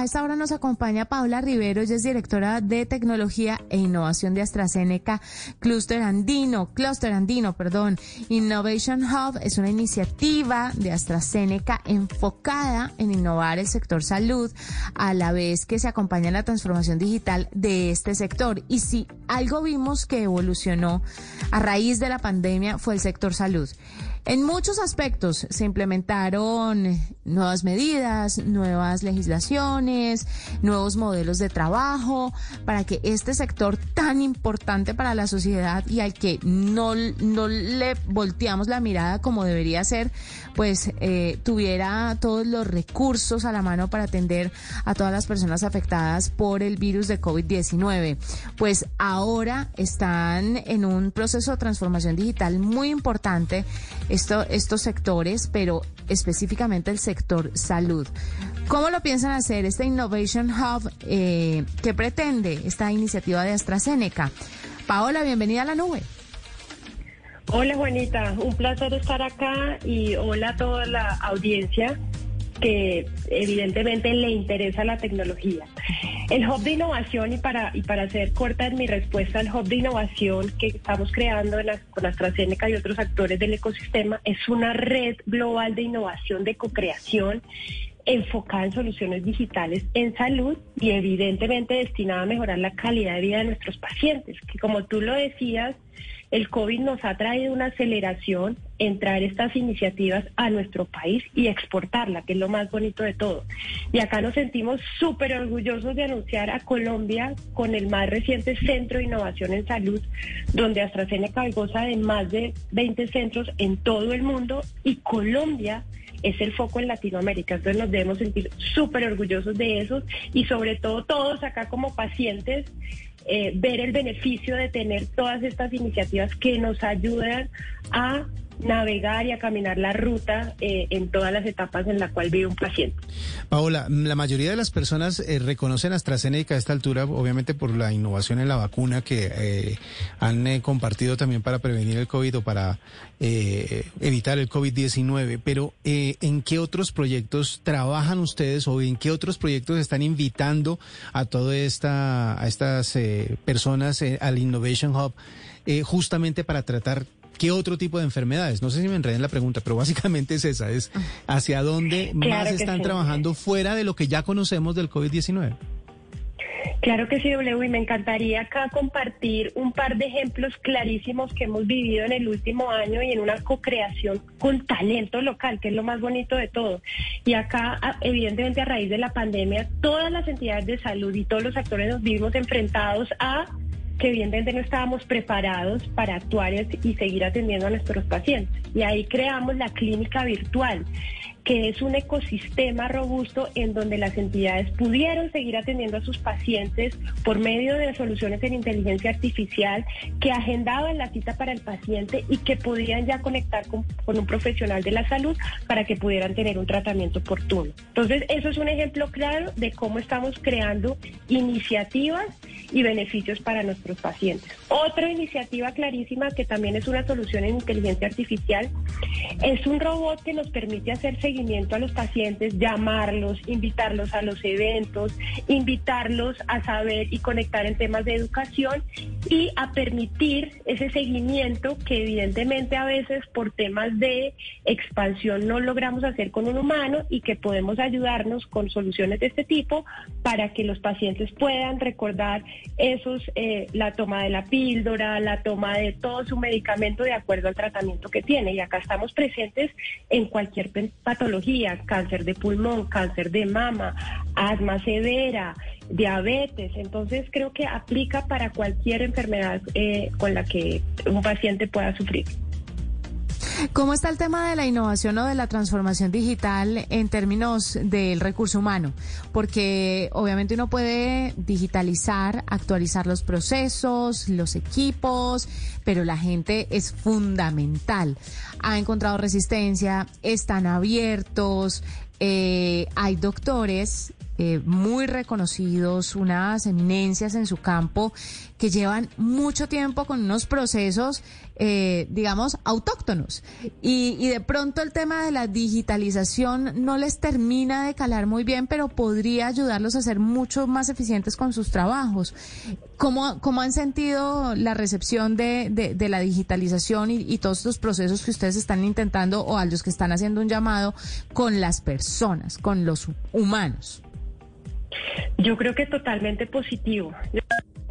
a esta hora nos acompaña Paula Rivero, ella es directora de tecnología e innovación de AstraZeneca Cluster Andino, Cluster Andino, perdón. Innovation Hub es una iniciativa de AstraZeneca enfocada en innovar el sector salud a la vez que se acompaña la transformación digital de este sector. Y si algo vimos que evolucionó a raíz de la pandemia fue el sector salud. En muchos aspectos se implementaron nuevas medidas, nuevas legislaciones, nuevos modelos de trabajo para que este sector tan importante para la sociedad y al que no, no le volteamos la mirada como debería ser, pues eh, tuviera todos los recursos a la mano para atender a todas las personas afectadas por el virus de COVID-19. Pues ahora están en un proceso de transformación digital muy importante esto, estos sectores, pero específicamente el sector salud. ¿Cómo lo piensan hacer este Innovation Hub? Eh, ¿Qué pretende esta iniciativa de AstraZeneca? Paola, bienvenida a la nube. Hola Juanita, un placer estar acá y hola a toda la audiencia que evidentemente le interesa la tecnología. El hub de innovación, y para, y para hacer corta en mi respuesta, el hub de innovación que estamos creando con AstraZeneca y otros actores del ecosistema es una red global de innovación, de co-creación enfocada en soluciones digitales en salud y evidentemente destinada a mejorar la calidad de vida de nuestros pacientes, que como tú lo decías, el COVID nos ha traído una aceleración en traer estas iniciativas a nuestro país y exportarla, que es lo más bonito de todo. Y acá nos sentimos súper orgullosos de anunciar a Colombia con el más reciente Centro de Innovación en Salud, donde AstraZeneca goza de más de 20 centros en todo el mundo y Colombia es el foco en Latinoamérica. Entonces nos debemos sentir súper orgullosos de eso y sobre todo todos acá como pacientes eh, ver el beneficio de tener todas estas iniciativas que nos ayudan a navegar y a caminar la ruta eh, en todas las etapas en la cual vive un paciente. Paola, la mayoría de las personas eh, reconocen AstraZeneca a esta altura, obviamente por la innovación en la vacuna que eh, han compartido también para prevenir el COVID o para evitar el COVID-19, pero ¿en qué otros proyectos trabajan ustedes o en qué otros proyectos están invitando a toda esta, estas personas al Innovation Hub justamente para tratar ¿Qué otro tipo de enfermedades? No sé si me enredé en la pregunta, pero básicamente es esa, es hacia dónde más están trabajando fuera de lo que ya conocemos del COVID-19. Claro que sí, W, y me encantaría acá compartir un par de ejemplos clarísimos que hemos vivido en el último año y en una co-creación con talento local, que es lo más bonito de todo. Y acá, evidentemente, a raíz de la pandemia, todas las entidades de salud y todos los actores nos vimos enfrentados a que evidentemente no estábamos preparados para actuar y seguir atendiendo a nuestros pacientes. Y ahí creamos la clínica virtual que es un ecosistema robusto en donde las entidades pudieron seguir atendiendo a sus pacientes por medio de soluciones en inteligencia artificial que agendaban la cita para el paciente y que podían ya conectar con, un profesional de la salud para que pudieran tener un tratamiento oportuno. Entonces, eso es un ejemplo claro de cómo estamos creando iniciativas y beneficios para nuestros pacientes. Otra iniciativa clarísima que también es una solución en inteligencia artificial es un robot que nos permite hacer seguimiento a los pacientes, llamarlos, invitarlos a los eventos, invitarlos a saber y conectar en temas de educación y a permitir ese seguimiento que evidentemente a veces por temas de expansión no logramos hacer con un humano y que podemos ayudarnos con soluciones de este tipo para que los pacientes puedan recordar esos, eh, la toma de la píldora, la toma de todo su medicamento de acuerdo al tratamiento que tiene. Y acá estamos presentes en cualquier patología cáncer de pulmón, cáncer de mama, asma severa, diabetes. Entonces creo que aplica para cualquier enfermedad eh, con la que un paciente pueda sufrir. ¿Cómo está el tema de la innovación o de la transformación digital en términos del recurso humano? Porque obviamente uno puede digitalizar, actualizar los procesos, los equipos, pero la gente es fundamental. Ha encontrado resistencia, están abiertos, eh, hay doctores eh, muy reconocidos, unas eminencias en su campo, que llevan mucho tiempo con unos procesos, eh, digamos, autóctonos. Y, y de pronto el tema de la digitalización no les termina de calar muy bien, pero podría ayudarlos a ser mucho más eficientes con sus trabajos. ¿Cómo, cómo han sentido la recepción de, la digitalización y, y, todos estos procesos que ustedes están intentando o a los que están haciendo un llamado con las personas, con los humanos? Yo creo que totalmente positivo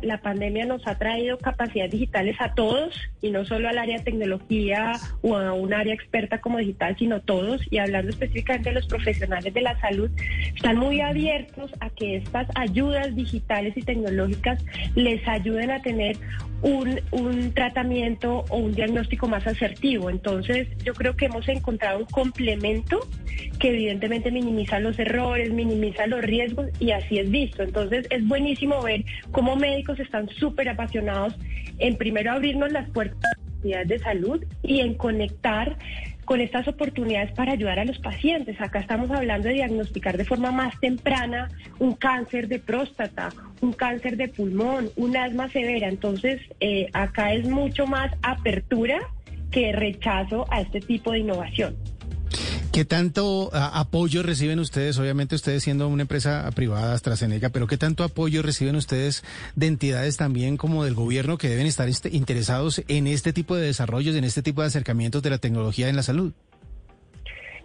la pandemia nos ha traído capacidades digitales a todos y no solo al área de tecnología o a un área experta como digital, sino todos. Y hablando específicamente de los profesionales de la salud, están muy abiertos a que estas ayudas digitales y tecnológicas les ayuden a tener un, un tratamiento o un diagnóstico más asertivo. Entonces, yo creo que hemos encontrado un complemento que evidentemente minimiza los errores, minimiza los riesgos y así es visto. Entonces, es buenísimo ver cómo médicos están súper apasionados en primero abrirnos las puertas de salud y en conectar con estas oportunidades para ayudar a los pacientes. Acá estamos hablando de diagnosticar de forma más temprana un cáncer de próstata, un cáncer de pulmón, un asma severa. Entonces, eh, acá es mucho más apertura que rechazo a este tipo de innovación. ¿Qué tanto apoyo reciben ustedes? Obviamente ustedes siendo una empresa privada, AstraZeneca, pero ¿qué tanto apoyo reciben ustedes de entidades también como del gobierno que deben estar este, interesados en este tipo de desarrollos, en este tipo de acercamientos de la tecnología en la salud?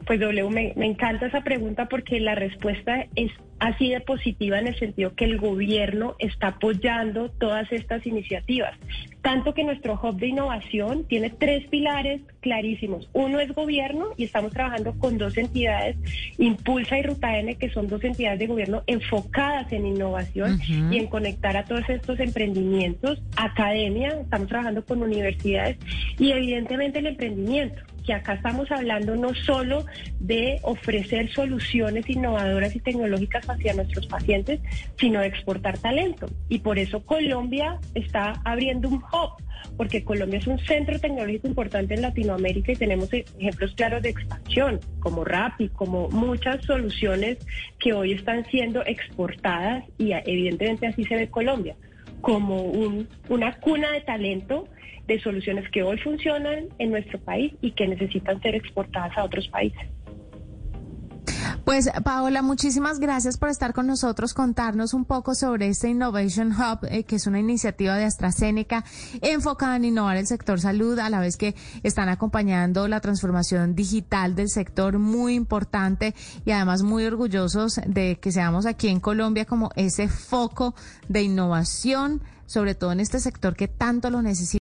Pues W, me, me, encanta esa pregunta porque la respuesta es así de positiva en el sentido que el gobierno está apoyando todas estas iniciativas. Tanto que nuestro hub de innovación tiene tres pilares clarísimos. Uno es gobierno y estamos trabajando con dos entidades, Impulsa y Ruta N, que son dos entidades de gobierno enfocadas en innovación y en conectar a todos estos emprendimientos. Academia, estamos trabajando con universidades y evidentemente el emprendimiento que acá estamos hablando no solo de ofrecer soluciones innovadoras y tecnológicas hacia nuestros pacientes, sino de exportar talento. Y por eso Colombia está abriendo un hub, porque Colombia es un centro tecnológico importante en Latinoamérica y tenemos ejemplos claros de expansión, como Rappi, como muchas soluciones que hoy están siendo exportadas y evidentemente así se ve Colombia como un, una cuna de talento de soluciones que hoy funcionan en nuestro país y que necesitan ser exportadas a otros países. Pues Paola, muchísimas gracias por estar con nosotros, contarnos un poco sobre este Innovation Hub, eh, que es una iniciativa de AstraZeneca enfocada en innovar el sector salud, a la vez que están acompañando la transformación digital del sector, muy importante y además muy orgullosos de que seamos aquí en Colombia como ese foco de innovación, sobre todo en este sector que tanto lo necesita.